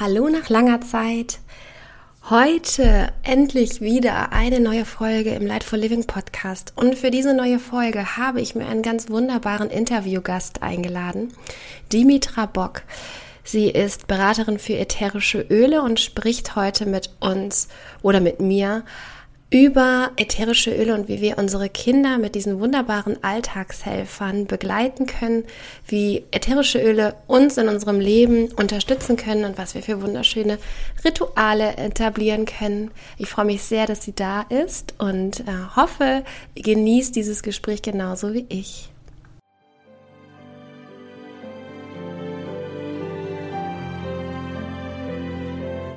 Hallo nach langer Zeit. Heute endlich wieder eine neue Folge im Light for Living Podcast. Und für diese neue Folge habe ich mir einen ganz wunderbaren Interviewgast eingeladen, Dimitra Bock. Sie ist Beraterin für ätherische Öle und spricht heute mit uns oder mit mir über ätherische Öle und wie wir unsere Kinder mit diesen wunderbaren Alltagshelfern begleiten können, wie ätherische Öle uns in unserem Leben unterstützen können und was wir für wunderschöne Rituale etablieren können. Ich freue mich sehr, dass sie da ist und äh, hoffe, ihr genießt dieses Gespräch genauso wie ich.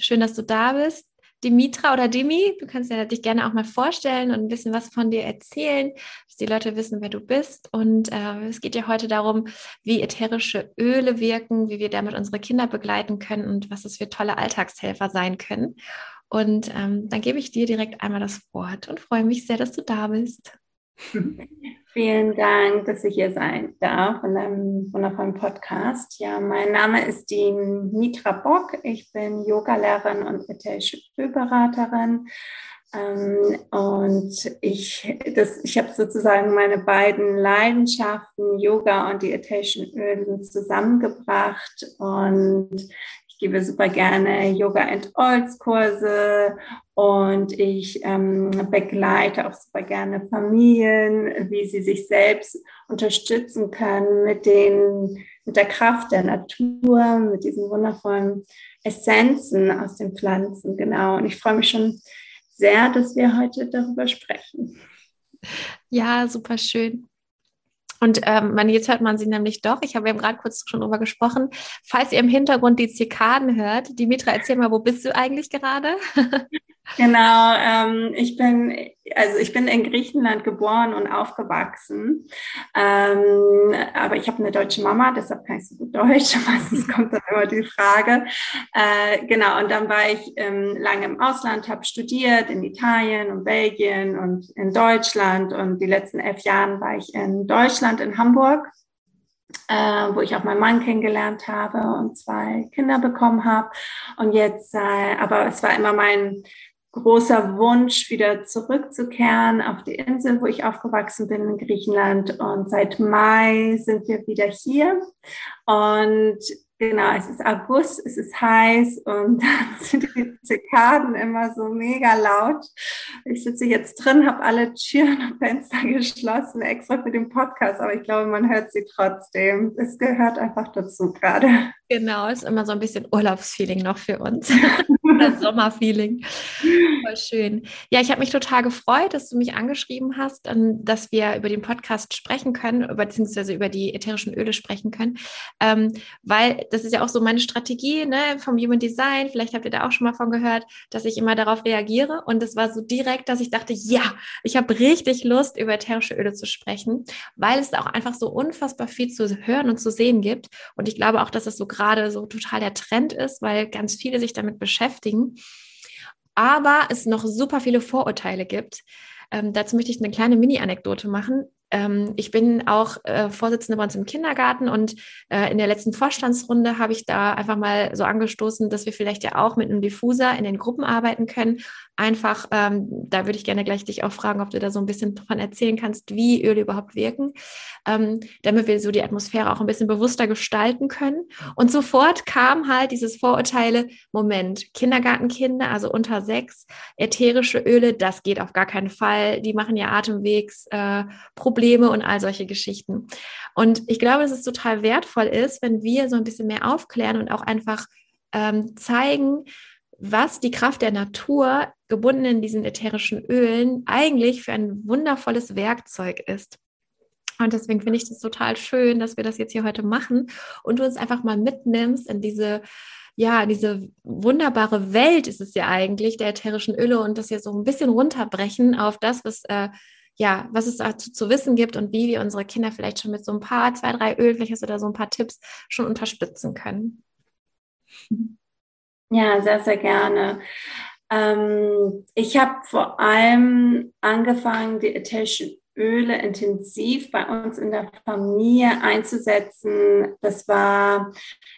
Schön, dass du da bist. Dimitra oder Dimi, du kannst ja dich gerne auch mal vorstellen und ein bisschen was von dir erzählen, dass die Leute wissen, wer du bist. Und äh, es geht ja heute darum, wie ätherische Öle wirken, wie wir damit unsere Kinder begleiten können und was es für tolle Alltagshelfer sein können. Und ähm, dann gebe ich dir direkt einmal das Wort und freue mich sehr, dass du da bist. Vielen Dank, dass ich hier sein darf in einem wundervollen Podcast. Ja, mein Name ist die Mitra Bock. Ich bin Yogalehrerin und ätherische Ölberaterin. Ähm, und ich, ich habe sozusagen meine beiden Leidenschaften, Yoga und die ätherischen Öle, zusammengebracht. Und gebe super gerne Yoga and Olds Kurse und ich ähm, begleite auch super gerne Familien, wie sie sich selbst unterstützen können mit den, mit der Kraft der Natur, mit diesen wundervollen Essenzen aus den Pflanzen, genau. Und ich freue mich schon sehr, dass wir heute darüber sprechen. Ja, super schön. Und ähm, man, jetzt hört man sie nämlich doch. Ich habe eben gerade kurz schon drüber gesprochen. Falls ihr im Hintergrund die Zikaden hört, Dimitra, erzähl mal, wo bist du eigentlich gerade? Genau, ähm, ich bin, also ich bin in Griechenland geboren und aufgewachsen. Ähm, aber ich habe eine deutsche Mama, deshalb kann ich so gut Deutsch. Meistens kommt dann immer die Frage. Äh, genau, und dann war ich ähm, lange im Ausland, habe studiert in Italien und Belgien und in Deutschland. Und die letzten elf Jahre war ich in Deutschland, in Hamburg. Äh, wo ich auch meinen Mann kennengelernt habe und zwei Kinder bekommen habe. Und jetzt, äh, aber es war immer mein großer Wunsch, wieder zurückzukehren auf die Insel, wo ich aufgewachsen bin in Griechenland. Und seit Mai sind wir wieder hier. Und genau, es ist August, es ist heiß und dann sind die Zikaden immer so mega laut. Ich sitze jetzt drin, habe alle Türen und Fenster geschlossen, extra für den Podcast, aber ich glaube, man hört sie trotzdem. Es gehört einfach dazu gerade. Genau, ist immer so ein bisschen Urlaubsfeeling noch für uns. das Sommerfeeling. Voll schön. Ja, ich habe mich total gefreut, dass du mich angeschrieben hast, ähm, dass wir über den Podcast sprechen können, beziehungsweise über die ätherischen Öle sprechen können, ähm, weil das ist ja auch so meine Strategie ne, vom Human Design. Vielleicht habt ihr da auch schon mal von gehört, dass ich immer darauf reagiere. Und es war so direkt, dass ich dachte, ja, ich habe richtig Lust, über ätherische Öle zu sprechen, weil es auch einfach so unfassbar viel zu hören und zu sehen gibt. Und ich glaube auch, dass es so gerade so total der Trend ist, weil ganz viele sich damit beschäftigen beschäftigen. Aber es noch super viele Vorurteile gibt. Ähm, dazu möchte ich eine kleine Mini-Anekdote machen. Ähm, ich bin auch äh, Vorsitzende bei uns im Kindergarten und äh, in der letzten Vorstandsrunde habe ich da einfach mal so angestoßen, dass wir vielleicht ja auch mit einem Diffuser in den Gruppen arbeiten können. Einfach, ähm, da würde ich gerne gleich dich auch fragen, ob du da so ein bisschen davon erzählen kannst, wie Öle überhaupt wirken, ähm, damit wir so die Atmosphäre auch ein bisschen bewusster gestalten können. Und sofort kam halt dieses Vorurteile, Moment, Kindergartenkinder, also unter sechs, ätherische Öle, das geht auf gar keinen Fall. Die machen ja Atemwegsprobleme. Äh, Probleme und all solche Geschichten. Und ich glaube, dass es total wertvoll ist, wenn wir so ein bisschen mehr aufklären und auch einfach ähm, zeigen, was die Kraft der Natur, gebunden in diesen ätherischen Ölen, eigentlich für ein wundervolles Werkzeug ist. Und deswegen finde ich das total schön, dass wir das jetzt hier heute machen und du uns einfach mal mitnimmst in diese ja, diese wunderbare Welt ist es ja eigentlich, der ätherischen Öle und das ja so ein bisschen runterbrechen auf das, was, äh, ja, was es dazu zu wissen gibt und wie wir unsere Kinder vielleicht schon mit so ein paar, zwei, drei Ölfläches oder so ein paar Tipps schon unterstützen können. Ja, sehr, sehr gerne. Ähm, ich habe vor allem angefangen, die ätherischen Öle intensiv bei uns in der Familie einzusetzen. Das war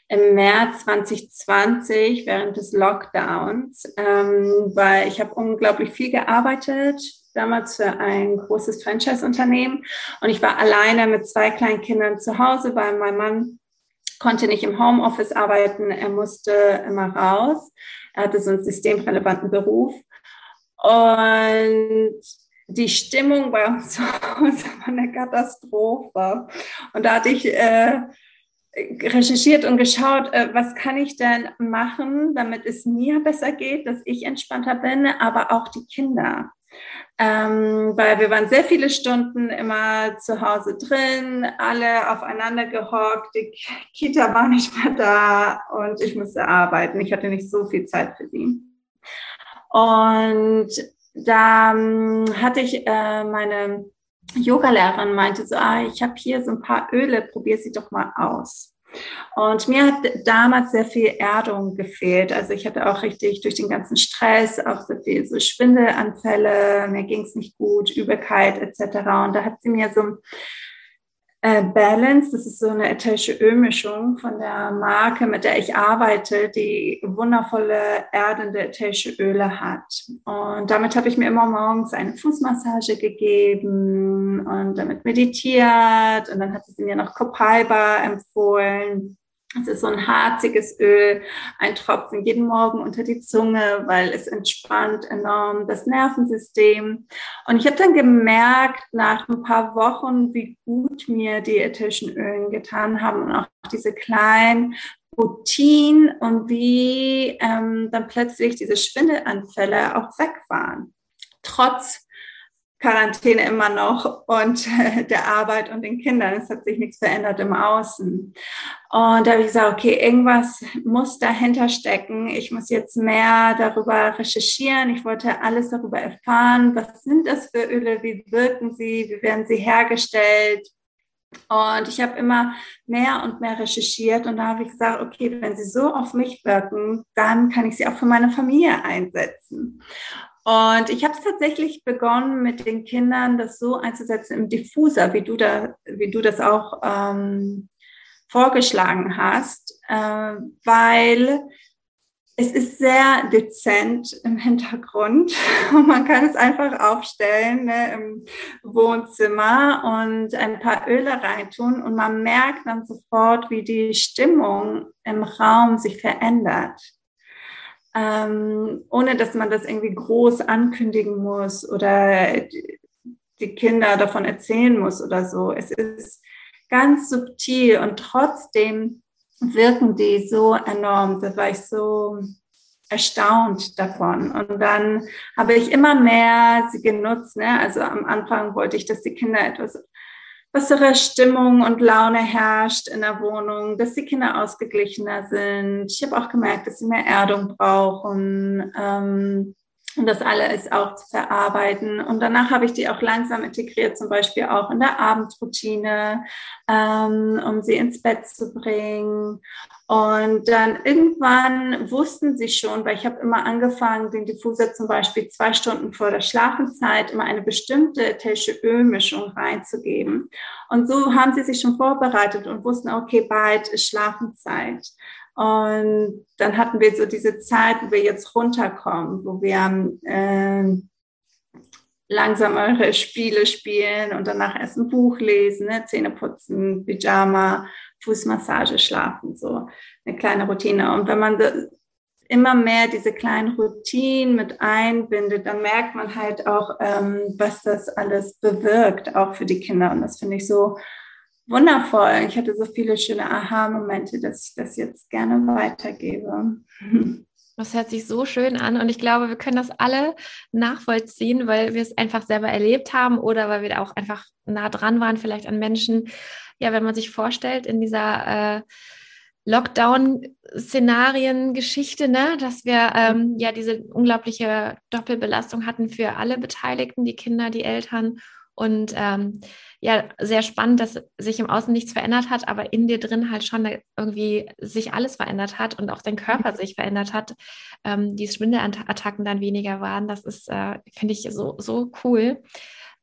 im März 2020 während des Lockdowns, ähm, weil ich habe unglaublich viel gearbeitet, damals für ein großes Franchise-Unternehmen und ich war alleine mit zwei kleinen Kindern zu Hause, weil mein Mann konnte nicht im Homeoffice arbeiten, er musste immer raus. Er hatte so einen systemrelevanten Beruf. Und die Stimmung bei uns zu Hause war eine Katastrophe. Und da hatte ich äh, recherchiert und geschaut, äh, was kann ich denn machen, damit es mir besser geht, dass ich entspannter bin, aber auch die Kinder. Ähm, weil wir waren sehr viele Stunden immer zu Hause drin, alle aufeinander gehockt, die Kita war nicht mehr da und ich musste arbeiten. Ich hatte nicht so viel Zeit für sie. Und da ähm, hatte ich äh, meine Yogalehrerin meinte so, ah, ich habe hier so ein paar Öle, probier sie doch mal aus. Und mir hat damals sehr viel Erdung gefehlt. Also ich hatte auch richtig durch den ganzen Stress auch so viel so Schwindelanfälle, mir ging es nicht gut, Übelkeit etc. Und da hat sie mir so äh, Balance, das ist so eine ätherische Ölmischung von der Marke, mit der ich arbeite, die wundervolle erdende ätherische Öle hat. Und damit habe ich mir immer morgens eine Fußmassage gegeben und damit meditiert. Und dann hat sie mir noch Copaiba empfohlen. Es ist so ein harziges Öl, ein Tropfen jeden Morgen unter die Zunge, weil es entspannt enorm das Nervensystem. Und ich habe dann gemerkt nach ein paar Wochen, wie gut mir die ätherischen Ölen getan haben und auch diese kleinen Routinen und wie ähm, dann plötzlich diese Schwindelanfälle auch weg waren. Trotz Quarantäne immer noch und der Arbeit und den Kindern. Es hat sich nichts verändert im Außen. Und da habe ich gesagt, okay, irgendwas muss dahinter stecken. Ich muss jetzt mehr darüber recherchieren. Ich wollte alles darüber erfahren. Was sind das für Öle? Wie wirken sie? Wie werden sie hergestellt? Und ich habe immer mehr und mehr recherchiert und da habe ich gesagt, okay, wenn sie so auf mich wirken, dann kann ich sie auch für meine Familie einsetzen. Und ich habe es tatsächlich begonnen, mit den Kindern das so einzusetzen im Diffuser, wie du, da, wie du das auch ähm, vorgeschlagen hast, äh, weil es ist sehr dezent im Hintergrund. Und man kann es einfach aufstellen ne, im Wohnzimmer und ein paar Öle reintun. Und man merkt dann sofort, wie die Stimmung im Raum sich verändert ähm, ohne dass man das irgendwie groß ankündigen muss oder die Kinder davon erzählen muss oder so. Es ist ganz subtil und trotzdem wirken die so enorm. Da war ich so erstaunt davon. Und dann habe ich immer mehr sie genutzt. Ne? Also am Anfang wollte ich, dass die Kinder etwas bessere Stimmung und Laune herrscht in der Wohnung, dass die Kinder ausgeglichener sind. Ich habe auch gemerkt, dass sie mehr Erdung brauchen. Ähm, und das alles auch zu verarbeiten. Und danach habe ich die auch langsam integriert, zum Beispiel auch in der Abendroutine, ähm, um sie ins Bett zu bringen. Und dann irgendwann wussten sie schon, weil ich habe immer angefangen, den Diffuser zum Beispiel zwei Stunden vor der Schlafenszeit immer eine bestimmte ätherische Ölmischung reinzugeben. Und so haben sie sich schon vorbereitet und wussten, okay, bald ist Schlafenszeit. Und dann hatten wir so diese Zeit, wo wir jetzt runterkommen, wo wir äh, langsamere Spiele spielen und danach erst ein Buch lesen, ne? Zähne putzen, Pyjama, Fußmassage, schlafen, so eine kleine Routine. Und wenn man immer mehr diese kleinen Routinen mit einbindet, dann merkt man halt auch, ähm, was das alles bewirkt, auch für die Kinder. Und das finde ich so wundervoll. Ich hatte so viele schöne Aha-Momente, dass ich das jetzt gerne weitergebe. Das hört sich so schön an und ich glaube, wir können das alle nachvollziehen, weil wir es einfach selber erlebt haben oder weil wir auch einfach nah dran waren, vielleicht an Menschen. Ja, wenn man sich vorstellt, in dieser äh, Lockdown-Szenarien-Geschichte, ne, dass wir ähm, ja diese unglaubliche Doppelbelastung hatten für alle Beteiligten, die Kinder, die Eltern und ähm, ja, sehr spannend, dass sich im Außen nichts verändert hat, aber in dir drin halt schon irgendwie sich alles verändert hat und auch dein Körper mhm. sich verändert hat. Ähm, die Schwindelattacken dann weniger waren. Das ist, äh, finde ich, so, so cool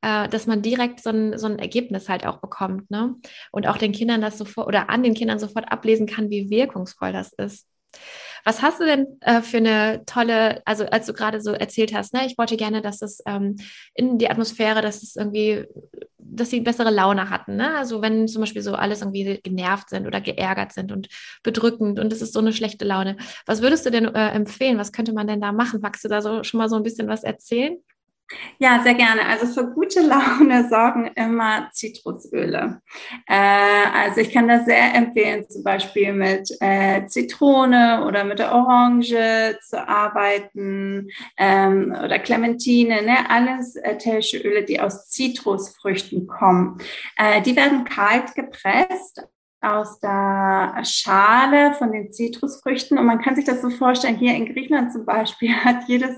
äh, dass man direkt so ein, so ein Ergebnis halt auch bekommt, ne? Und auch den Kindern das sofort oder an den Kindern sofort ablesen kann, wie wirkungsvoll das ist. Was hast du denn äh, für eine tolle, also als du gerade so erzählt hast, ne, ich wollte gerne, dass es ähm, in die Atmosphäre, dass es irgendwie, dass sie bessere Laune hatten, ne? Also wenn zum Beispiel so alles irgendwie genervt sind oder geärgert sind und bedrückend und es ist so eine schlechte Laune. Was würdest du denn äh, empfehlen? Was könnte man denn da machen? Magst du da so schon mal so ein bisschen was erzählen? Ja, sehr gerne. Also für gute Laune sorgen immer Zitrusöle. Äh, also ich kann das sehr empfehlen, zum Beispiel mit äh, Zitrone oder mit der Orange zu arbeiten ähm, oder Clementine, ne? alles ätherische Öle, die aus Zitrusfrüchten kommen. Äh, die werden kalt gepresst aus der Schale von den Zitrusfrüchten. Und man kann sich das so vorstellen, hier in Griechenland zum Beispiel hat jedes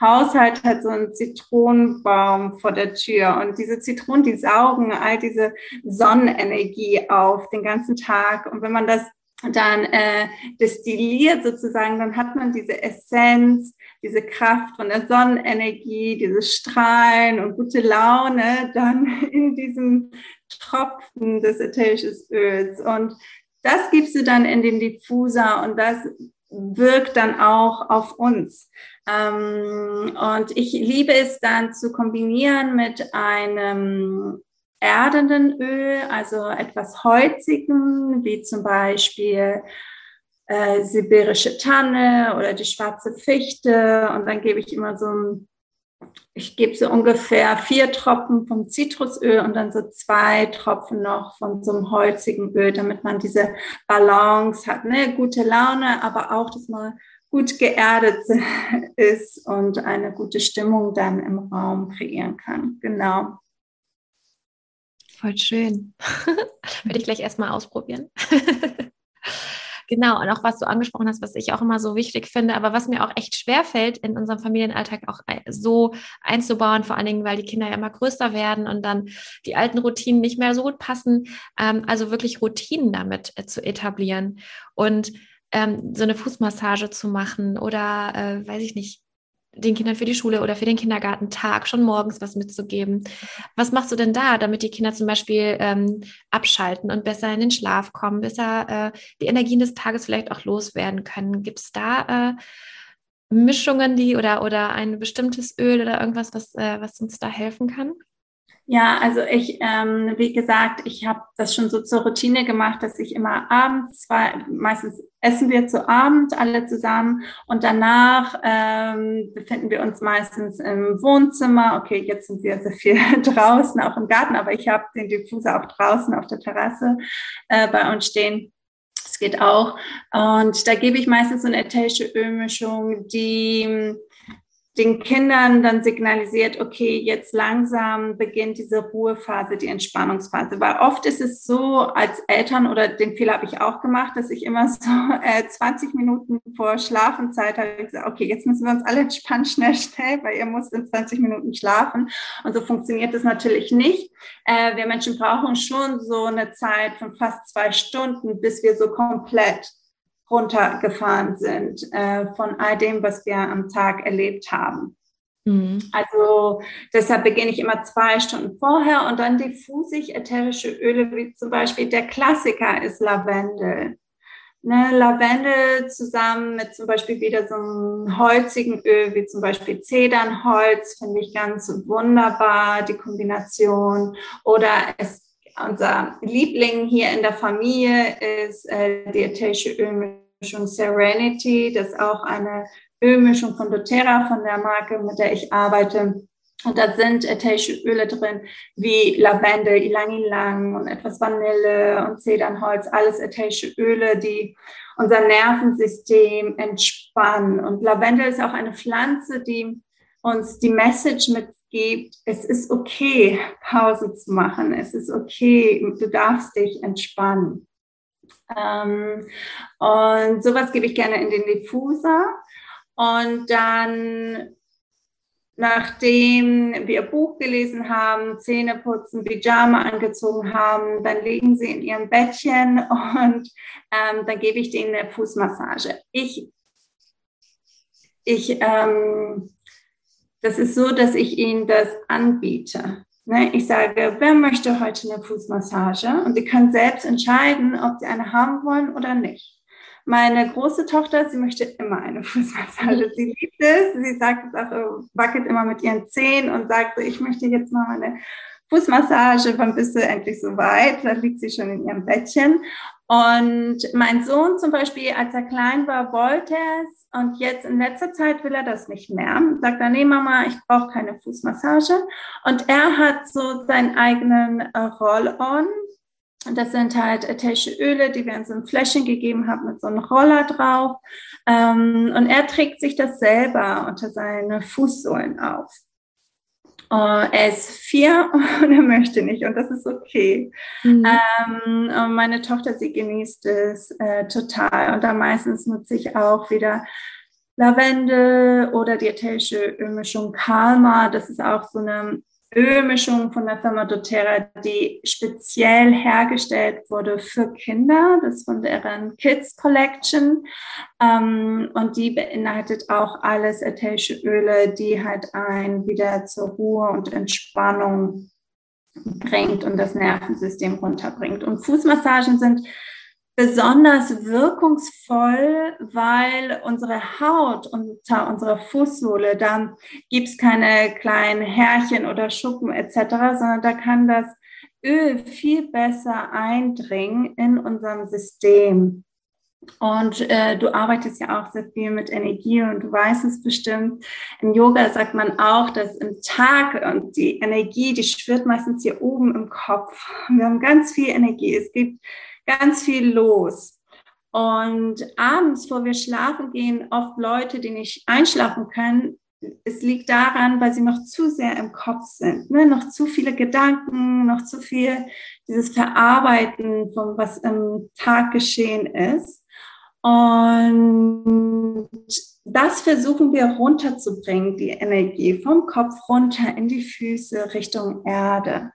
Haushalt hat so einen Zitronenbaum vor der Tür. Und diese Zitronen, die saugen all diese Sonnenenergie auf den ganzen Tag. Und wenn man das dann äh, destilliert sozusagen, dann hat man diese Essenz, diese Kraft von der Sonnenenergie, dieses Strahlen und gute Laune dann in diesem Tropfen des ätherischen Öls. Und das gibst du dann in den Diffuser und das wirkt dann auch auf uns. Ähm, und ich liebe es dann zu kombinieren mit einem erdenden Öl, also etwas holzigen, wie zum Beispiel äh, sibirische Tanne oder die schwarze Fichte. Und dann gebe ich immer so ein ich gebe so ungefähr vier Tropfen vom Zitrusöl und dann so zwei Tropfen noch von so einem holzigen Öl, damit man diese Balance hat, ne? gute Laune, aber auch, dass man gut geerdet ist und eine gute Stimmung dann im Raum kreieren kann. Genau. Voll schön. Werde ich gleich erstmal ausprobieren. Genau, und auch was du angesprochen hast, was ich auch immer so wichtig finde, aber was mir auch echt schwer fällt, in unserem Familienalltag auch so einzubauen, vor allen Dingen, weil die Kinder ja immer größer werden und dann die alten Routinen nicht mehr so gut passen. Ähm, also wirklich Routinen damit äh, zu etablieren und ähm, so eine Fußmassage zu machen oder, äh, weiß ich nicht, den Kindern für die Schule oder für den Kindergartentag schon morgens was mitzugeben. Was machst du denn da, damit die Kinder zum Beispiel ähm, abschalten und besser in den Schlaf kommen, besser äh, die Energien des Tages vielleicht auch loswerden können? Gibt es da äh, Mischungen, die oder, oder ein bestimmtes Öl oder irgendwas, was, äh, was uns da helfen kann? Ja, also ich, ähm, wie gesagt, ich habe das schon so zur Routine gemacht, dass ich immer abends, zwar meistens essen wir zu Abend alle zusammen und danach ähm, befinden wir uns meistens im Wohnzimmer. Okay, jetzt sind wir sehr viel draußen, auch im Garten, aber ich habe den Diffuser auch draußen auf der Terrasse äh, bei uns stehen. Es geht auch. Und da gebe ich meistens so eine ätherische Ölmischung, die den Kindern dann signalisiert, okay, jetzt langsam beginnt diese Ruhephase, die Entspannungsphase. Weil oft ist es so, als Eltern, oder den Fehler habe ich auch gemacht, dass ich immer so äh, 20 Minuten vor Schlafenzeit habe gesagt, okay, jetzt müssen wir uns alle entspannen, schnell, schnell, weil ihr müsst in 20 Minuten schlafen. Und so funktioniert das natürlich nicht. Äh, wir Menschen brauchen schon so eine Zeit von fast zwei Stunden, bis wir so komplett runtergefahren sind äh, von all dem, was wir am Tag erlebt haben. Mhm. Also deshalb beginne ich immer zwei Stunden vorher und dann diffuse ich ätherische Öle, wie zum Beispiel der Klassiker ist Lavendel. Ne, Lavendel zusammen mit zum Beispiel wieder so einem holzigen Öl, wie zum Beispiel Zedernholz, finde ich ganz wunderbar, die Kombination. Oder es unser Liebling hier in der Familie ist äh, die ätherische Ölmischung Serenity. Das ist auch eine Ölmischung von doTERRA, von der Marke, mit der ich arbeite. Und da sind ätherische Öle drin, wie Lavendel, Ilang-Ilang und etwas Vanille und Zedernholz, alles ätherische Öle, die unser Nervensystem entspannen. Und Lavendel ist auch eine Pflanze, die uns die Message mitgibt, es ist okay, Pause zu machen. Es ist okay, du darfst dich entspannen. Ähm, und sowas gebe ich gerne in den Diffuser. Und dann Nachdem wir Buch gelesen haben, Zähne putzen, Pyjama angezogen haben, dann legen sie in ihrem Bettchen und ähm, dann gebe ich denen eine Fußmassage. Ich, ich, ähm, das ist so, dass ich ihnen das anbiete. Ne? Ich sage, wer möchte heute eine Fußmassage? Und sie können selbst entscheiden, ob sie eine haben wollen oder nicht. Meine große Tochter, sie möchte immer eine Fußmassage. Sie liebt es. Sie sagt es auch, äh, wackelt immer mit ihren Zehen und sagt, ich möchte jetzt mal meine Fußmassage, wann bist du endlich so weit? Da liegt sie schon in ihrem Bettchen. Und mein Sohn zum Beispiel, als er klein war, wollte es und jetzt in letzter Zeit will er das nicht mehr. Sagt er, nee Mama, ich brauche keine Fußmassage. Und er hat so seinen eigenen äh, Roll-on das sind halt ätherische Öle, die wir in so ein Fläschchen gegeben haben mit so einem Roller drauf. Ähm, und er trägt sich das selber unter seine Fußsohlen auf. Uh, er ist vier und er möchte nicht und das ist okay. Mhm. Ähm, meine Tochter, sie genießt es äh, total und da meistens nutze ich auch wieder Lavendel oder die ätherische Ölmischung Kalma. Das ist auch so eine Ölmischung von der Firma doTERRA, die speziell hergestellt wurde für Kinder. Das von deren Kids Collection. Ähm, und die beinhaltet auch alles ätherische Öle, die halt ein wieder zur Ruhe und Entspannung bringt und das Nervensystem runterbringt. Und Fußmassagen sind besonders wirkungsvoll, weil unsere Haut unter unserer Fußsohle, da gibt's keine kleinen Härchen oder Schuppen etc., sondern da kann das Öl viel besser eindringen in unserem System. Und äh, du arbeitest ja auch sehr viel mit Energie und du weißt es bestimmt. Im Yoga sagt man auch, dass im Tag und die Energie, die schwirrt meistens hier oben im Kopf. Wir haben ganz viel Energie. Es gibt ganz viel los. Und abends, vor wir schlafen gehen, oft Leute, die nicht einschlafen können. Es liegt daran, weil sie noch zu sehr im Kopf sind, ne? noch zu viele Gedanken, noch zu viel dieses Verarbeiten von was im Tag geschehen ist. Und das versuchen wir runterzubringen, die Energie vom Kopf runter in die Füße Richtung Erde.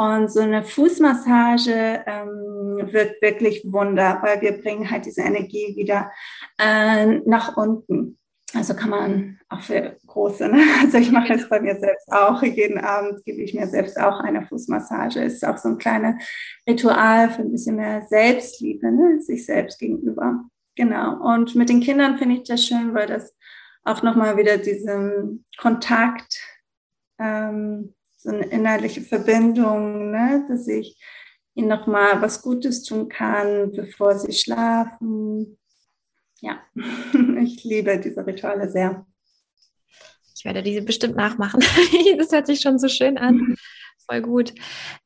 Und so eine Fußmassage ähm, wirkt wirklich Wunder, weil wir bringen halt diese Energie wieder äh, nach unten. Also kann man auch für große, ne? also ich mache es bei mir selbst auch. Jeden Abend gebe ich mir selbst auch eine Fußmassage. Es ist auch so ein kleines Ritual für ein bisschen mehr Selbstliebe, ne? sich selbst gegenüber. Genau. Und mit den Kindern finde ich das schön, weil das auch nochmal wieder diesen Kontakt ähm, so eine innerliche Verbindung, ne? dass ich ihnen nochmal was Gutes tun kann, bevor sie schlafen. Ja, ich liebe diese Rituale sehr. Ich werde diese bestimmt nachmachen. das hört sich schon so schön an. Voll gut.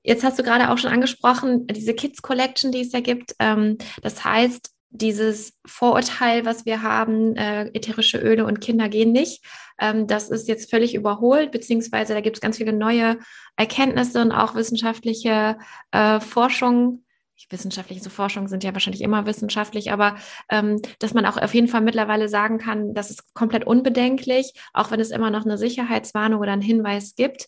Jetzt hast du gerade auch schon angesprochen, diese Kids Collection, die es ja gibt. Ähm, das heißt, dieses Vorurteil, was wir haben, äh, ätherische Öle und Kinder gehen nicht, ähm, das ist jetzt völlig überholt, beziehungsweise da gibt es ganz viele neue Erkenntnisse und auch wissenschaftliche äh, Forschung. Wissenschaftliche so Forschungen sind ja wahrscheinlich immer wissenschaftlich, aber ähm, dass man auch auf jeden Fall mittlerweile sagen kann, das ist komplett unbedenklich, auch wenn es immer noch eine Sicherheitswarnung oder einen Hinweis gibt.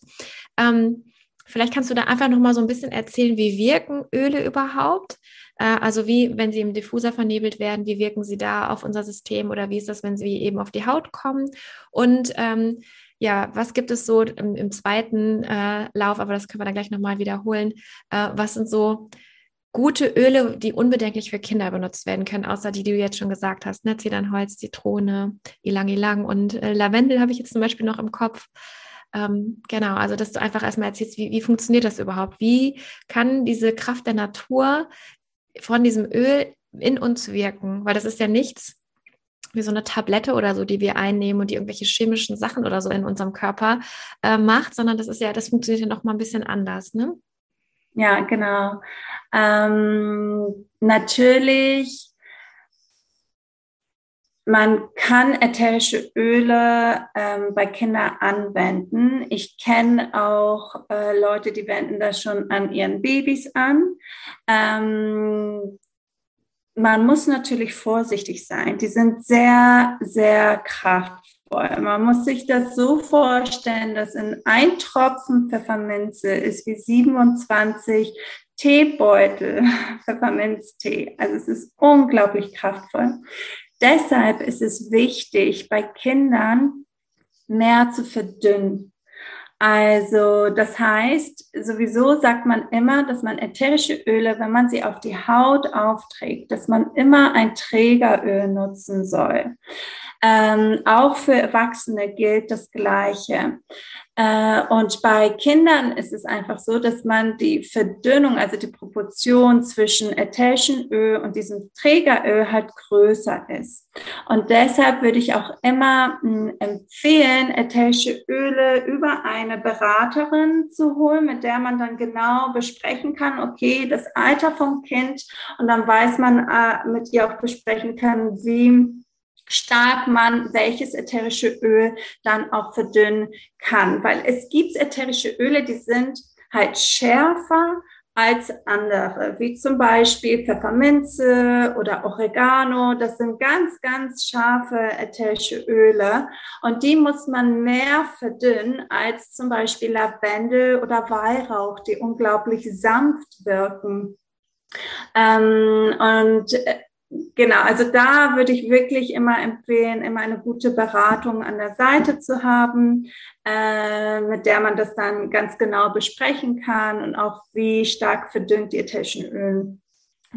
Ähm, vielleicht kannst du da einfach noch mal so ein bisschen erzählen, wie wirken Öle überhaupt? Äh, also wie, wenn sie im Diffuser vernebelt werden, wie wirken sie da auf unser System oder wie ist das, wenn sie eben auf die Haut kommen? Und ähm, ja, was gibt es so im, im zweiten äh, Lauf, aber das können wir dann gleich nochmal wiederholen. Äh, was sind so gute Öle, die unbedenklich für Kinder benutzt werden können, außer die, die du jetzt schon gesagt hast, ne? Zedernholz, Zitrone, Ilang Ilang und äh, Lavendel habe ich jetzt zum Beispiel noch im Kopf. Ähm, genau, also dass du einfach erstmal erzählst, wie, wie funktioniert das überhaupt? Wie kann diese Kraft der Natur von diesem Öl in uns wirken, weil das ist ja nichts, wie so eine Tablette oder so, die wir einnehmen und die irgendwelche chemischen Sachen oder so in unserem Körper äh, macht, sondern das ist ja, das funktioniert ja noch mal ein bisschen anders, ne? Ja, genau. Ähm, natürlich, man kann ätherische Öle ähm, bei Kindern anwenden. Ich kenne auch äh, Leute, die wenden das schon an ihren Babys an. Ähm, man muss natürlich vorsichtig sein. Die sind sehr, sehr kraftvoll. Man muss sich das so vorstellen, dass in ein Tropfen Pfefferminze ist wie 27 Teebeutel Pfefferminztee. Also es ist unglaublich kraftvoll. Deshalb ist es wichtig, bei Kindern mehr zu verdünnen. Also das heißt, sowieso sagt man immer, dass man ätherische Öle, wenn man sie auf die Haut aufträgt, dass man immer ein Trägeröl nutzen soll. Ähm, auch für Erwachsene gilt das Gleiche. Äh, und bei Kindern ist es einfach so, dass man die Verdünnung, also die Proportion zwischen ätherischem Öl und diesem Trägeröl halt größer ist. Und deshalb würde ich auch immer mh, hm, empfehlen, Öle über eine Beraterin zu holen, mit der man dann genau besprechen kann, okay, das Alter vom Kind und dann weiß man äh, mit ihr auch besprechen kann, wie stark man welches ätherische Öl dann auch verdünnen kann. Weil es gibt ätherische Öle, die sind halt schärfer als andere, wie zum Beispiel Pfefferminze oder Oregano. Das sind ganz, ganz scharfe ätherische Öle und die muss man mehr verdünnen als zum Beispiel Lavendel oder Weihrauch, die unglaublich sanft wirken. Ähm, und äh, Genau, also da würde ich wirklich immer empfehlen, immer eine gute Beratung an der Seite zu haben, äh, mit der man das dann ganz genau besprechen kann und auch wie stark verdünnt die ätherischen Öle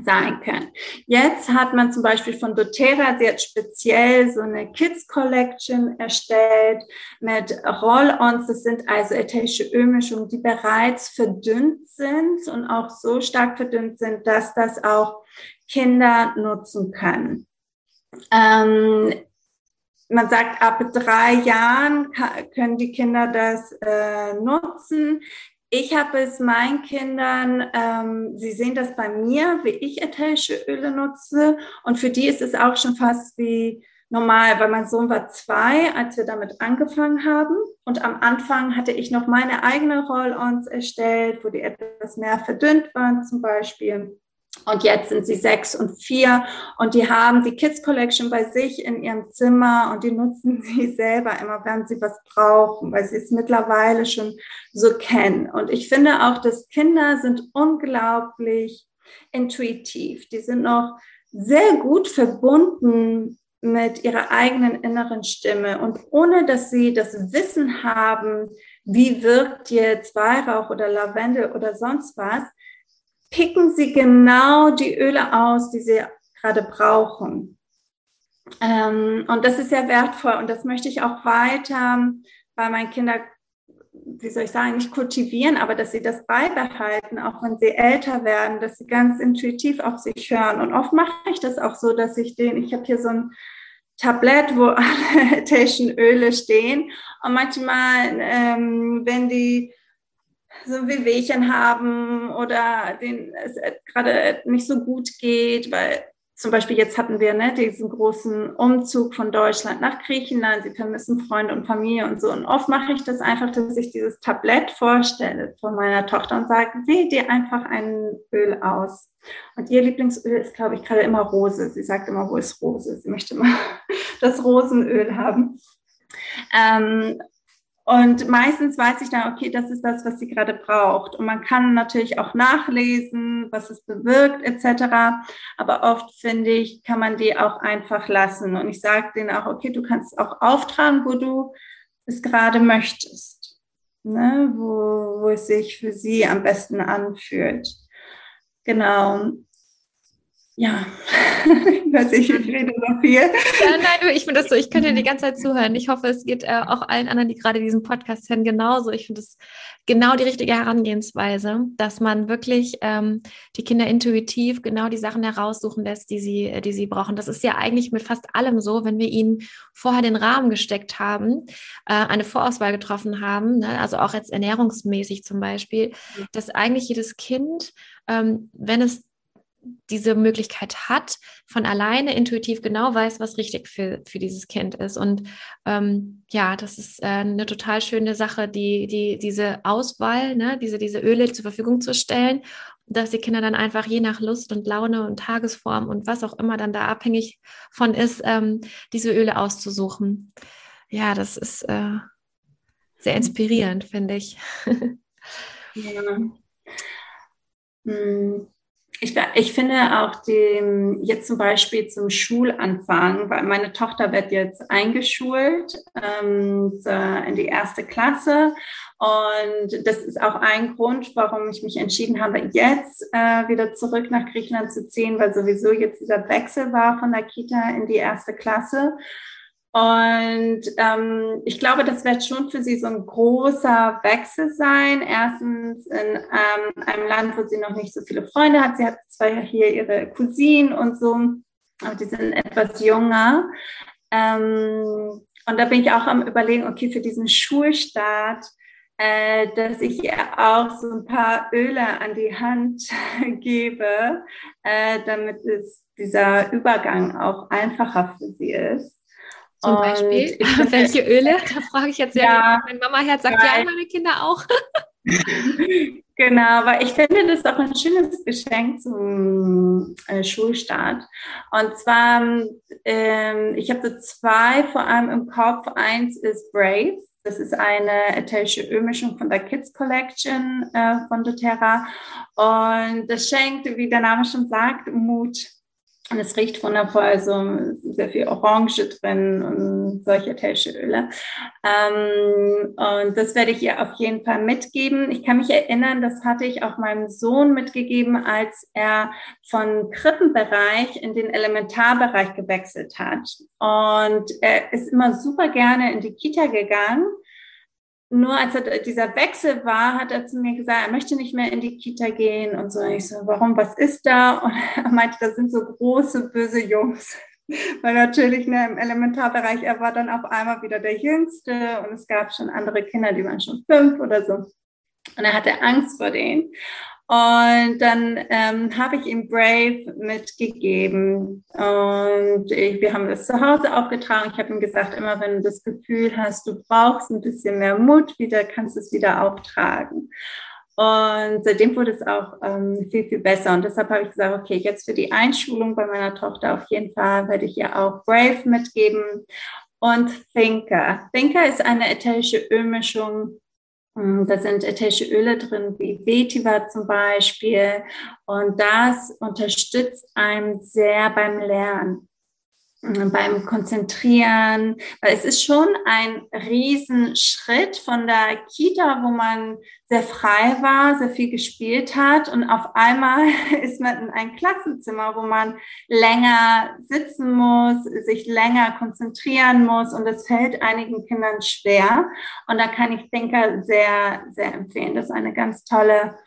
sein können. Jetzt hat man zum Beispiel von doTERRA, sie speziell so eine Kids Collection erstellt mit Roll-ons. Das sind also ätherische Ölmischungen, die bereits verdünnt sind und auch so stark verdünnt sind, dass das auch Kinder nutzen können. Ähm, man sagt, ab drei Jahren können die Kinder das äh, nutzen. Ich habe es meinen Kindern, ähm, sie sehen das bei mir, wie ich ätherische Öle nutze. Und für die ist es auch schon fast wie normal, weil mein Sohn war zwei, als wir damit angefangen haben. Und am Anfang hatte ich noch meine eigene Roll-ons erstellt, wo die etwas mehr verdünnt waren zum Beispiel. Und jetzt sind sie sechs und vier und die haben die Kids Collection bei sich in ihrem Zimmer und die nutzen sie selber immer, wenn sie was brauchen, weil sie es mittlerweile schon so kennen. Und ich finde auch, dass Kinder sind unglaublich intuitiv. Die sind noch sehr gut verbunden mit ihrer eigenen inneren Stimme und ohne dass sie das Wissen haben, wie wirkt jetzt Weihrauch oder Lavendel oder sonst was, picken Sie genau die Öle aus, die Sie gerade brauchen. Ähm, und das ist sehr wertvoll und das möchte ich auch weiter bei meinen Kindern, wie soll ich sagen, nicht kultivieren, aber dass sie das beibehalten, auch wenn sie älter werden, dass sie ganz intuitiv auf sich hören. Und oft mache ich das auch so, dass ich den, ich habe hier so ein Tablett, wo alle ätherischen Öle stehen. Und manchmal, ähm, wenn die so ein Wehwehchen haben oder denen es gerade nicht so gut geht, weil zum Beispiel jetzt hatten wir ne, diesen großen Umzug von Deutschland nach Griechenland, sie vermissen Freunde und Familie und so. Und oft mache ich das einfach, dass ich dieses Tablett vorstelle von meiner Tochter und sage, wähl dir einfach ein Öl aus. Und ihr Lieblingsöl ist, glaube ich, gerade immer Rose. Sie sagt immer, wo ist Rose? Sie möchte immer das Rosenöl haben. Ähm, und meistens weiß ich dann, okay, das ist das, was sie gerade braucht. Und man kann natürlich auch nachlesen, was es bewirkt, etc. Aber oft finde ich, kann man die auch einfach lassen. Und ich sage denen auch, okay, du kannst auch auftragen, wo du es gerade möchtest. Ne? Wo, wo es sich für sie am besten anfühlt. Genau. Ja, ich weiß nicht, ich rede so viel. Ja, nein, ich finde das so, ich könnte die ganze Zeit zuhören. Ich hoffe, es geht äh, auch allen anderen, die gerade diesen Podcast hören, genauso. Ich finde es genau die richtige Herangehensweise, dass man wirklich ähm, die Kinder intuitiv genau die Sachen heraussuchen lässt, die sie, äh, die sie brauchen. Das ist ja eigentlich mit fast allem so, wenn wir ihnen vorher den Rahmen gesteckt haben, äh, eine Vorauswahl getroffen haben, ne? also auch jetzt ernährungsmäßig zum Beispiel, dass eigentlich jedes Kind, ähm, wenn es diese Möglichkeit hat, von alleine intuitiv genau weiß, was richtig für, für dieses Kind ist. Und ähm, ja, das ist äh, eine total schöne Sache, die, die, diese Auswahl, ne, diese, diese Öle zur Verfügung zu stellen, dass die Kinder dann einfach je nach Lust und Laune und Tagesform und was auch immer dann da abhängig von ist, ähm, diese Öle auszusuchen. Ja, das ist äh, sehr inspirierend, finde ich. ja. Hm. Ich, ich finde auch dem, jetzt zum Beispiel zum Schulanfang, weil meine Tochter wird jetzt eingeschult ähm, in die erste Klasse. Und das ist auch ein Grund, warum ich mich entschieden habe, jetzt äh, wieder zurück nach Griechenland zu ziehen, weil sowieso jetzt dieser Wechsel war von der Kita in die erste Klasse. Und ähm, ich glaube, das wird schon für sie so ein großer Wechsel sein. Erstens in ähm, einem Land, wo sie noch nicht so viele Freunde hat. Sie hat zwar hier ihre Cousinen und so, aber die sind etwas jünger. Ähm, und da bin ich auch am Überlegen, okay, für diesen Schulstart, äh, dass ich ihr auch so ein paar Öle an die Hand gebe, äh, damit es dieser Übergang auch einfacher für sie ist. Zum und Beispiel, welche Öle? Da frage ich jetzt sehr. Ja, mein Mama-Herz sagt ja, meine Kinder auch. genau, weil ich finde das auch ein schönes Geschenk zum äh, Schulstart. Und zwar, ähm, ich habe so zwei vor allem im Kopf. Eins ist Brave. Das ist eine ätherische Ölmischung von der Kids Collection äh, von doTERRA. Und das schenkt, wie der Name schon sagt, Mut und es riecht wundervoll, also sehr viel Orange drin und solche ätherische Öle. Ähm, und das werde ich ihr auf jeden Fall mitgeben. Ich kann mich erinnern, das hatte ich auch meinem Sohn mitgegeben, als er von Krippenbereich in den Elementarbereich gewechselt hat. Und er ist immer super gerne in die Kita gegangen nur als er, dieser Wechsel war, hat er zu mir gesagt, er möchte nicht mehr in die Kita gehen und so. Und ich so, warum, was ist da? Und er meinte, das sind so große, böse Jungs. Weil natürlich ne, im Elementarbereich, er war dann auf einmal wieder der Jüngste und es gab schon andere Kinder, die waren schon fünf oder so. Und er hatte Angst vor denen. Und dann ähm, habe ich ihm Brave mitgegeben. Und ich, wir haben das zu Hause aufgetragen. Ich habe ihm gesagt, immer wenn du das Gefühl hast, du brauchst ein bisschen mehr Mut wieder, kannst du es wieder auftragen. Und seitdem wurde es auch ähm, viel, viel besser. Und deshalb habe ich gesagt, okay, jetzt für die Einschulung bei meiner Tochter auf jeden Fall werde ich ihr auch Brave mitgeben. Und Thinker. Thinker ist eine ätherische Ölmischung da sind ätherische Öle drin, wie Vetiver zum Beispiel. Und das unterstützt einem sehr beim Lernen, beim Konzentrieren, weil es ist schon ein Riesenschritt von der Kita, wo man sehr frei war, sehr viel gespielt hat und auf einmal ist man in ein Klassenzimmer, wo man länger sitzen muss, sich länger konzentrieren muss und das fällt einigen Kindern schwer. Und da kann ich Denker sehr, sehr empfehlen. Das ist eine ganz tolle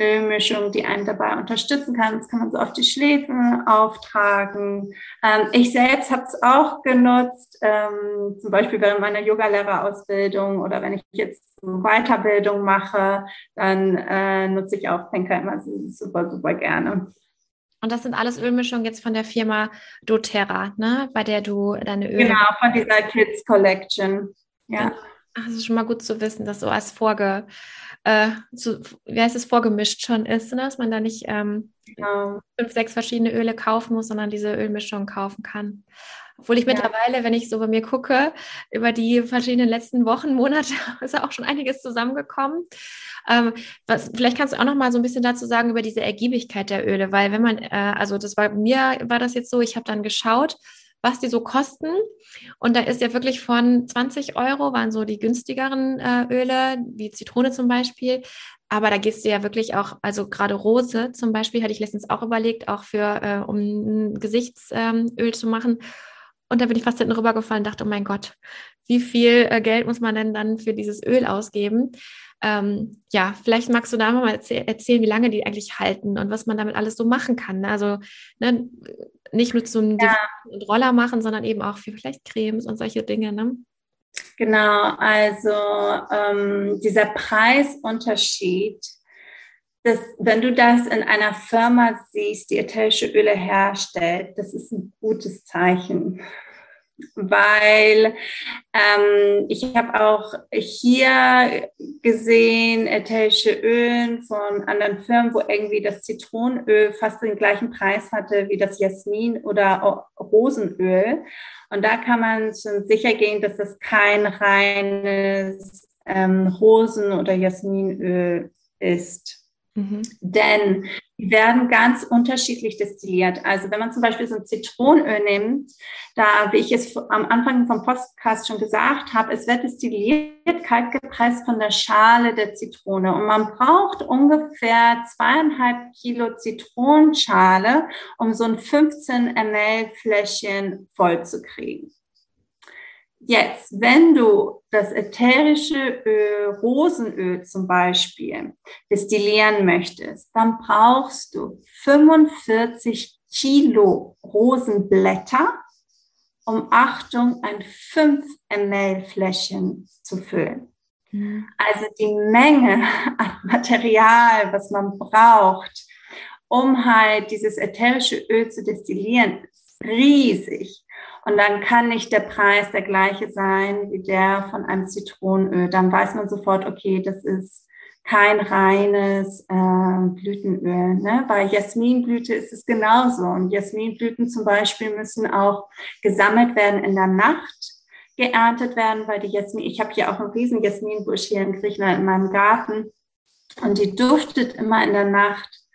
Ölmischung, die einen dabei unterstützen kann. Das kann man so auf die Schläfen auftragen. Ähm, ich selbst habe es auch genutzt, ähm, zum Beispiel während meiner Yogalehrerausbildung oder wenn ich jetzt Weiterbildung mache, dann äh, nutze ich auch Penker immer super, super gerne. Und das sind alles Ölmischungen jetzt von der Firma doTERRA, ne? bei der du deine Öle... Genau, von dieser Kids Collection. Ja. Ach, das ist schon mal gut zu wissen, dass so als Vorge äh, zu, wie heißt es, vorgemischt schon ist, ne? dass man da nicht ähm, genau. fünf, sechs verschiedene Öle kaufen muss, sondern diese Ölmischung kaufen kann. Obwohl ich ja. mittlerweile, wenn ich so bei mir gucke, über die verschiedenen letzten Wochen, Monate, ist ja auch schon einiges zusammengekommen. Ähm, was, vielleicht kannst du auch noch mal so ein bisschen dazu sagen über diese Ergiebigkeit der Öle, weil wenn man, äh, also das war mir war das jetzt so, ich habe dann geschaut, was die so kosten. Und da ist ja wirklich von 20 Euro, waren so die günstigeren äh, Öle, wie Zitrone zum Beispiel, Aber da gehst du ja wirklich auch, also gerade Rose zum Beispiel, hatte ich letztens auch überlegt, auch für, äh, um ein Gesichtsöl ähm, zu machen. Und da bin ich fast hinten rübergefallen und dachte, oh mein Gott, wie viel äh, Geld muss man denn dann für dieses Öl ausgeben? Ähm, ja, vielleicht magst du da mal erzäh erzählen, wie lange die eigentlich halten und was man damit alles so machen kann. Ne? Also ne, nicht nur zum ja. Roller machen, sondern eben auch für vielleicht Cremes und solche Dinge. Ne? Genau, also ähm, dieser Preisunterschied, das, wenn du das in einer Firma siehst, die ätherische Öle herstellt, das ist ein gutes Zeichen weil ähm, ich habe auch hier gesehen ätherische Ölen von anderen Firmen, wo irgendwie das Zitronenöl fast den gleichen Preis hatte wie das Jasmin oder Rosenöl. Und da kann man schon sicher gehen, dass das kein reines ähm, Rosen- oder Jasminöl ist. Mhm. Denn die werden ganz unterschiedlich destilliert. Also wenn man zum Beispiel so ein Zitronenöl nimmt, da, wie ich es am Anfang vom Podcast schon gesagt habe, es wird destilliert, kalt gepresst von der Schale der Zitrone. Und man braucht ungefähr zweieinhalb Kilo Zitronenschale, um so ein 15 ml Fläschchen voll zu kriegen. Jetzt, wenn du das ätherische Öl, Rosenöl zum Beispiel, destillieren möchtest, dann brauchst du 45 Kilo Rosenblätter, um Achtung, ein 5 ml Fläschchen zu füllen. Mhm. Also die Menge an Material, was man braucht, um halt dieses ätherische Öl zu destillieren, ist riesig. Und dann kann nicht der Preis der gleiche sein wie der von einem Zitronenöl. Dann weiß man sofort, okay, das ist kein reines äh, Blütenöl. Ne? Bei Jasminblüte ist es genauso. Und Jasminblüten zum Beispiel müssen auch gesammelt werden in der Nacht, geerntet werden, weil die Jasmin, ich habe hier auch einen riesen Jasminbusch hier in Griechenland in meinem Garten und die duftet immer in der Nacht.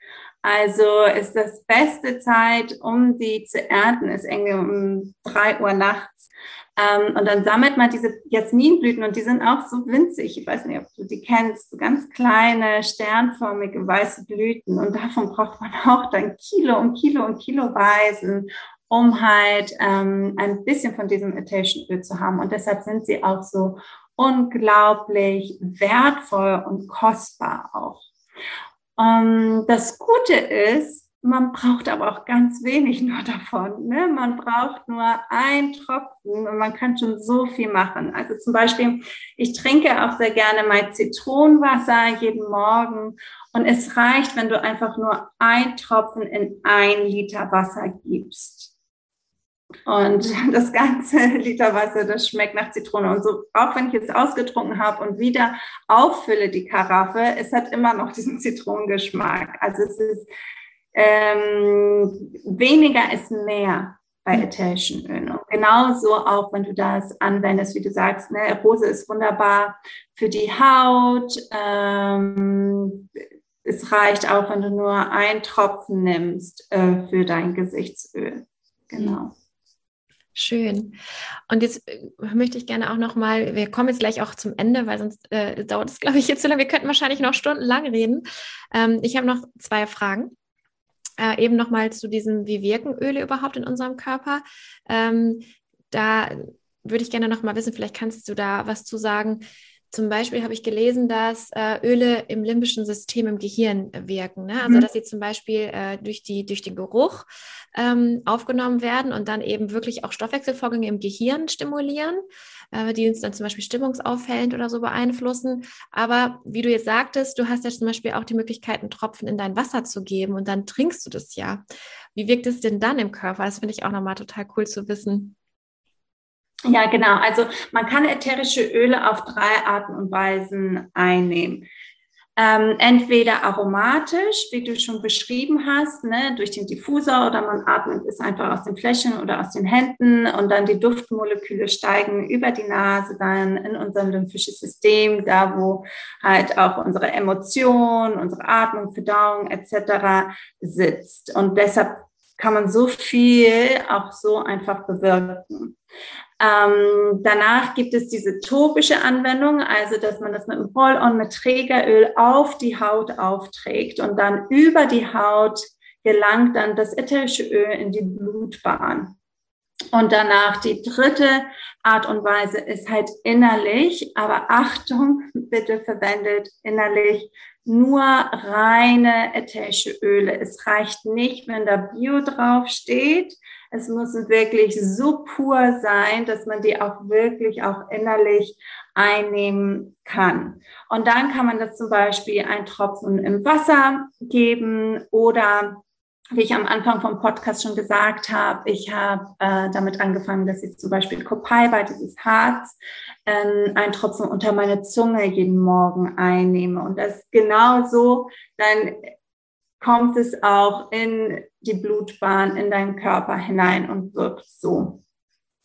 Also ist das beste Zeit, um die zu ernten, ist irgendwie um drei Uhr nachts. Ähm, und dann sammelt man diese Jasminblüten und die sind auch so winzig. Ich weiß nicht, ob du die kennst, so ganz kleine, sternförmige, weiße Blüten. Und davon braucht man auch dann Kilo und Kilo und Kiloweisen, um halt ähm, ein bisschen von diesem Attention Öl zu haben. Und deshalb sind sie auch so unglaublich wertvoll und kostbar auch. Ähm, das Gute ist, man braucht aber auch ganz wenig nur davon. Ne? Man braucht nur ein Tropfen und man kann schon so viel machen. Also zum Beispiel, ich trinke auch sehr gerne mein Zitronenwasser jeden Morgen und es reicht, wenn du einfach nur ein Tropfen in ein Liter Wasser gibst. Und das ganze Liter Wasser, das schmeckt nach Zitrone. Und so, auch wenn ich jetzt ausgetrunken habe und wieder auffülle die Karaffe, es hat immer noch diesen Zitronengeschmack. Also es ist ähm, weniger ist mehr bei ätherischen Ölen. Und genauso auch, wenn du das anwendest, wie du sagst, ne, Rose ist wunderbar für die Haut. Ähm, es reicht auch, wenn du nur einen Tropfen nimmst äh, für dein Gesichtsöl. Genau. Schön. Und jetzt äh, möchte ich gerne auch noch mal, wir kommen jetzt gleich auch zum Ende, weil sonst äh, dauert es, glaube ich, jetzt zu lange. Wir könnten wahrscheinlich noch stundenlang reden. Ähm, ich habe noch zwei Fragen. Äh, eben noch mal zu diesem, wie wirken Öle überhaupt in unserem Körper? Ähm, da würde ich gerne noch mal wissen, vielleicht kannst du da was zu sagen, zum Beispiel habe ich gelesen, dass äh, Öle im limbischen System im Gehirn wirken. Ne? Also, mhm. dass sie zum Beispiel äh, durch, die, durch den Geruch ähm, aufgenommen werden und dann eben wirklich auch Stoffwechselvorgänge im Gehirn stimulieren, äh, die uns dann zum Beispiel stimmungsaufhellend oder so beeinflussen. Aber wie du jetzt sagtest, du hast ja zum Beispiel auch die Möglichkeit, einen Tropfen in dein Wasser zu geben und dann trinkst du das ja. Wie wirkt es denn dann im Körper? Das finde ich auch nochmal total cool zu wissen. Ja, genau. Also man kann ätherische Öle auf drei Arten und Weisen einnehmen. Ähm, entweder aromatisch, wie du schon beschrieben hast, ne, durch den Diffusor oder man atmet es einfach aus den Flächen oder aus den Händen und dann die Duftmoleküle steigen über die Nase dann in unser lymphisches System, da wo halt auch unsere Emotion, unsere Atmung, Verdauung etc. sitzt. Und deshalb kann man so viel auch so einfach bewirken. Ähm, danach gibt es diese topische Anwendung, also dass man das mit einem Roll-on mit Trägeröl auf die Haut aufträgt und dann über die Haut gelangt dann das ätherische Öl in die Blutbahn. Und danach die dritte Art und Weise ist halt innerlich, aber Achtung, bitte verwendet innerlich nur reine ätherische Öle. Es reicht nicht, wenn da Bio drauf steht. Es muss wirklich so pur sein, dass man die auch wirklich auch innerlich einnehmen kann. Und dann kann man das zum Beispiel ein Tropfen im Wasser geben oder wie ich am Anfang vom Podcast schon gesagt habe, ich habe äh, damit angefangen, dass ich zum Beispiel Copaiba, dieses Harz, äh, ein Tropfen unter meine Zunge jeden Morgen einnehme. Und das genau so, dann kommt es auch in die Blutbahn, in deinen Körper hinein und wirkt so.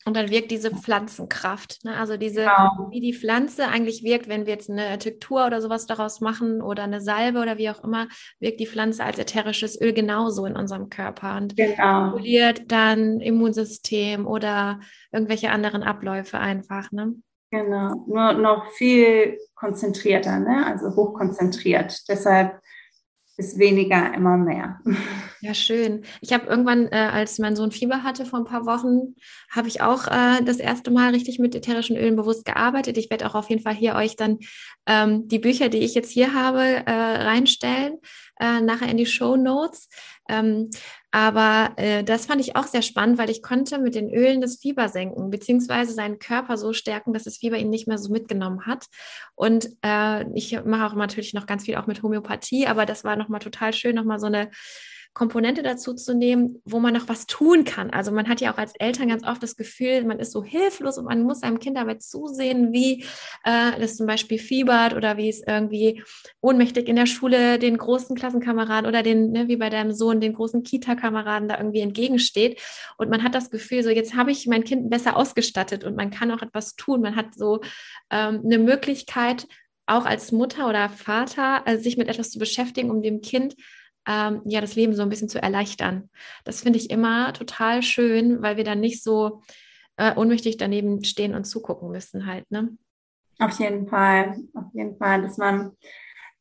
Und dann wirkt diese Pflanzenkraft, ne? also diese, genau. wie die Pflanze eigentlich wirkt, wenn wir jetzt eine Tektur oder sowas daraus machen oder eine Salbe oder wie auch immer, wirkt die Pflanze als ätherisches Öl genauso in unserem Körper und genau. reguliert dann Immunsystem oder irgendwelche anderen Abläufe einfach. Ne? Genau, nur noch viel konzentrierter, ne? also hochkonzentriert. Deshalb ist weniger immer mehr. Ja, schön. Ich habe irgendwann, äh, als mein Sohn Fieber hatte vor ein paar Wochen, habe ich auch äh, das erste Mal richtig mit ätherischen Ölen bewusst gearbeitet. Ich werde auch auf jeden Fall hier euch dann ähm, die Bücher, die ich jetzt hier habe, äh, reinstellen, äh, nachher in die Show Notes. Ähm, aber äh, das fand ich auch sehr spannend, weil ich konnte mit den Ölen das Fieber senken, beziehungsweise seinen Körper so stärken, dass das Fieber ihn nicht mehr so mitgenommen hat. Und äh, ich mache auch natürlich noch ganz viel auch mit Homöopathie, aber das war nochmal total schön, nochmal so eine Komponente dazu zu nehmen, wo man noch was tun kann. Also man hat ja auch als Eltern ganz oft das Gefühl, man ist so hilflos und man muss seinem Kind dabei zusehen, wie äh, das zum Beispiel fiebert oder wie es irgendwie ohnmächtig in der Schule den großen Klassenkameraden oder den, ne, wie bei deinem Sohn, den großen Kita-Kameraden da irgendwie entgegensteht. Und man hat das Gefühl, so jetzt habe ich mein Kind besser ausgestattet und man kann auch etwas tun. Man hat so ähm, eine Möglichkeit, auch als Mutter oder Vater, also sich mit etwas zu beschäftigen, um dem Kind ähm, ja das Leben so ein bisschen zu erleichtern. Das finde ich immer total schön, weil wir dann nicht so äh, ohnmächtig daneben stehen und zugucken müssen halt. Ne? Auf jeden Fall, auf jeden Fall, dass man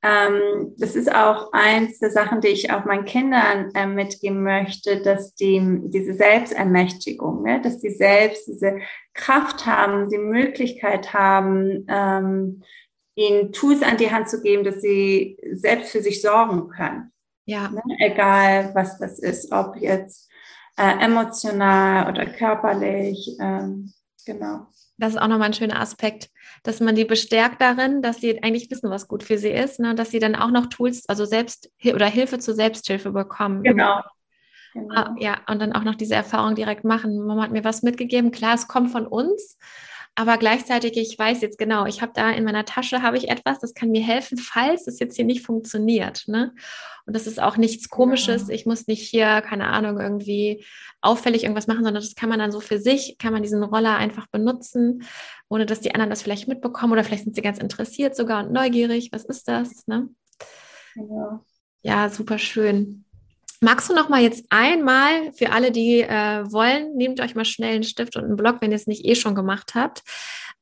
ähm, das ist auch eins der Sachen, die ich auch meinen Kindern äh, mitgeben möchte, dass die diese Selbstermächtigung, ne, dass die selbst diese Kraft haben, die Möglichkeit haben, ähm, ihnen Tools an die Hand zu geben, dass sie selbst für sich sorgen können. Ja. Ne? Egal, was das ist, ob jetzt äh, emotional oder körperlich. Ähm, genau. Das ist auch nochmal ein schöner Aspekt, dass man die bestärkt darin, dass sie eigentlich wissen, was gut für sie ist, ne? dass sie dann auch noch Tools, also Selbst- oder Hilfe zur Selbsthilfe bekommen. Genau. genau. Ah, ja, und dann auch noch diese Erfahrung direkt machen. Mama hat mir was mitgegeben. Klar, es kommt von uns, aber gleichzeitig, ich weiß jetzt genau, ich habe da in meiner Tasche habe ich etwas, das kann mir helfen, falls es jetzt hier nicht funktioniert. Ne? Und das ist auch nichts Komisches. Ja. Ich muss nicht hier, keine Ahnung, irgendwie auffällig irgendwas machen, sondern das kann man dann so für sich, kann man diesen Roller einfach benutzen, ohne dass die anderen das vielleicht mitbekommen oder vielleicht sind sie ganz interessiert sogar und neugierig. Was ist das? Ne? Ja. ja, super schön. Magst du noch mal jetzt einmal für alle, die äh, wollen, nehmt euch mal schnell einen Stift und einen Block, wenn ihr es nicht eh schon gemacht habt.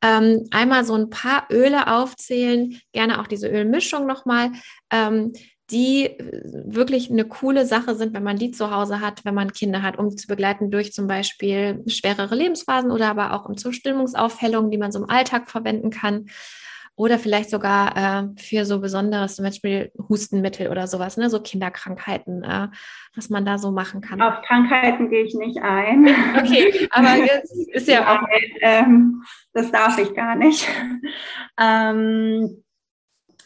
Ähm, einmal so ein paar Öle aufzählen, gerne auch diese Ölmischung noch mal, ähm, die äh, wirklich eine coole Sache sind, wenn man die zu Hause hat, wenn man Kinder hat, um zu begleiten durch zum Beispiel schwerere Lebensphasen oder aber auch um zur die man so im Alltag verwenden kann oder vielleicht sogar äh, für so besonderes, zum Beispiel Hustenmittel oder sowas, ne? so Kinderkrankheiten, äh, was man da so machen kann. Auf Krankheiten gehe ich nicht ein. Okay, aber ist ja auch. Ähm, das darf ich gar nicht. Ähm,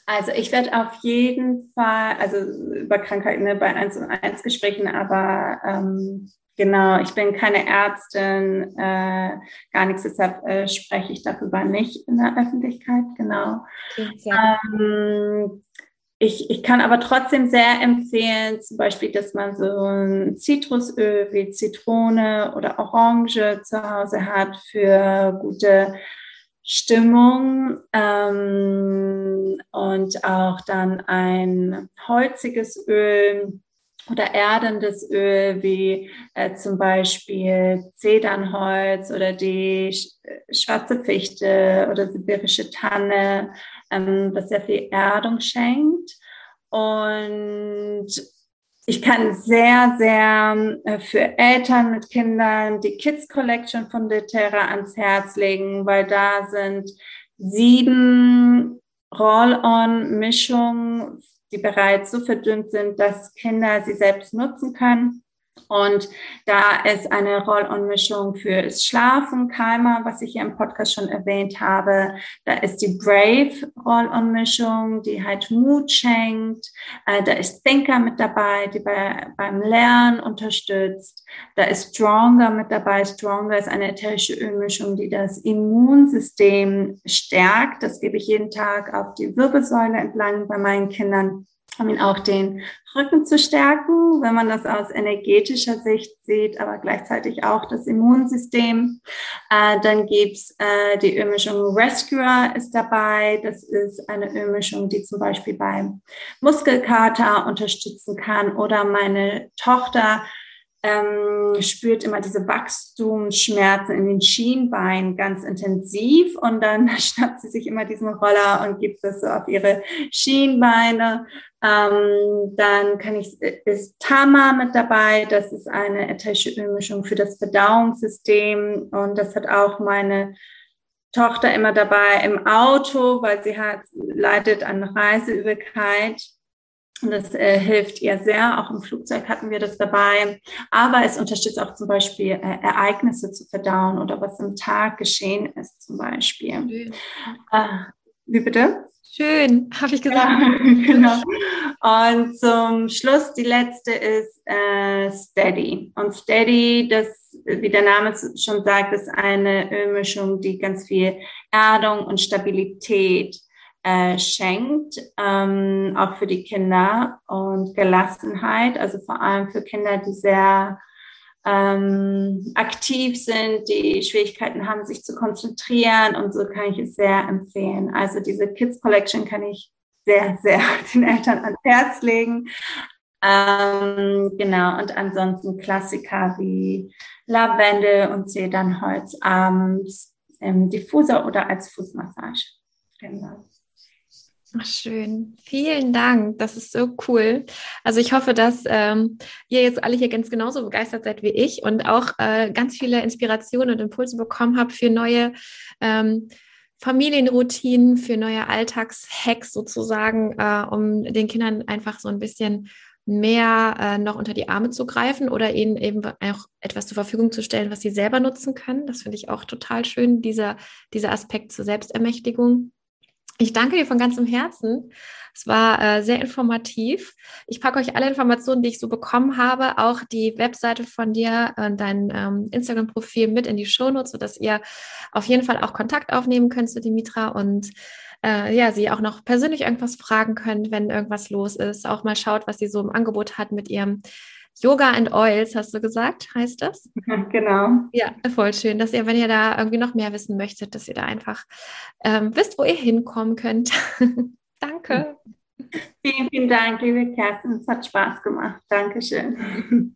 also ich werde auf jeden Fall, also über Krankheiten ne, bei 1 und 1 Gesprächen, aber ähm, Genau, ich bin keine Ärztin, äh, gar nichts, deshalb äh, spreche ich darüber nicht in der Öffentlichkeit, genau. Ähm, ich, ich kann aber trotzdem sehr empfehlen, zum Beispiel, dass man so ein Zitrusöl wie Zitrone oder Orange zu Hause hat für gute Stimmung ähm, und auch dann ein holziges Öl oder erdendes Öl wie äh, zum Beispiel Zedernholz oder die äh, schwarze Fichte oder sibirische Tanne, ähm, was sehr viel Erdung schenkt. Und ich kann sehr, sehr äh, für Eltern mit Kindern die Kids Collection von Deterra ans Herz legen, weil da sind sieben Roll-on-Mischungen die bereits so verdünnt sind, dass Kinder sie selbst nutzen können. Und da ist eine Roll-on-Mischung fürs Schlafen, Keimer, was ich hier im Podcast schon erwähnt habe. Da ist die Brave Roll-on-Mischung, die halt Mut schenkt. Äh, da ist Thinker mit dabei, die bei, beim Lernen unterstützt. Da ist Stronger mit dabei. Stronger ist eine ätherische Ölmischung, die das Immunsystem stärkt. Das gebe ich jeden Tag auf die Wirbelsäule entlang bei meinen Kindern um ihn auch den Rücken zu stärken, wenn man das aus energetischer Sicht sieht, aber gleichzeitig auch das Immunsystem. Äh, dann gibt's äh, die Ölmischung Rescuer ist dabei. Das ist eine Ölmischung, die zum Beispiel beim Muskelkater unterstützen kann oder meine Tochter ähm, spürt immer diese Wachstumsschmerzen in den Schienbeinen ganz intensiv und dann schnappt sie sich immer diesen Roller und gibt es so auf ihre Schienbeine. Ähm, dann kann ich, ist Tama mit dabei. Das ist eine ätherische Ölmischung für das Verdauungssystem und das hat auch meine Tochter immer dabei im Auto, weil sie hat, leidet an Reiseübelkeit. Und das äh, hilft ihr sehr. Auch im Flugzeug hatten wir das dabei. Aber es unterstützt auch zum Beispiel äh, Ereignisse zu verdauen oder was im Tag geschehen ist zum Beispiel. Äh, wie bitte? Schön, habe ich gesagt. Ja, genau. Und zum Schluss die letzte ist äh, Steady. Und Steady, das, wie der Name schon sagt, ist eine Ölmischung, die ganz viel Erdung und Stabilität äh, schenkt, ähm, auch für die Kinder und Gelassenheit, also vor allem für Kinder, die sehr ähm, aktiv sind, die Schwierigkeiten haben, sich zu konzentrieren und so kann ich es sehr empfehlen. Also diese Kids Collection kann ich sehr, sehr den Eltern ans Herz legen. Ähm, genau, und ansonsten Klassiker wie Lavendel und Zedernholz abends im Diffuser oder als Fußmassage. Genau. Ach, schön. Vielen Dank. Das ist so cool. Also ich hoffe, dass ähm, ihr jetzt alle hier ganz genauso begeistert seid wie ich und auch äh, ganz viele Inspirationen und Impulse bekommen habt für neue ähm, Familienroutinen, für neue Alltagshacks sozusagen, äh, um den Kindern einfach so ein bisschen mehr äh, noch unter die Arme zu greifen oder ihnen eben auch etwas zur Verfügung zu stellen, was sie selber nutzen können. Das finde ich auch total schön, dieser, dieser Aspekt zur Selbstermächtigung. Ich danke dir von ganzem Herzen. Es war äh, sehr informativ. Ich packe euch alle Informationen, die ich so bekommen habe, auch die Webseite von dir und dein ähm, Instagram-Profil mit in die Shownotes, sodass ihr auf jeden Fall auch Kontakt aufnehmen könnt zu Dimitra und äh, ja, sie auch noch persönlich irgendwas fragen könnt, wenn irgendwas los ist. Auch mal schaut, was sie so im Angebot hat mit ihrem Yoga and Oils, hast du gesagt, heißt das? Genau. Ja, voll schön, dass ihr, wenn ihr da irgendwie noch mehr wissen möchtet, dass ihr da einfach ähm, wisst, wo ihr hinkommen könnt. Danke. Vielen, vielen Dank, liebe Kerstin. Es hat Spaß gemacht. Dankeschön.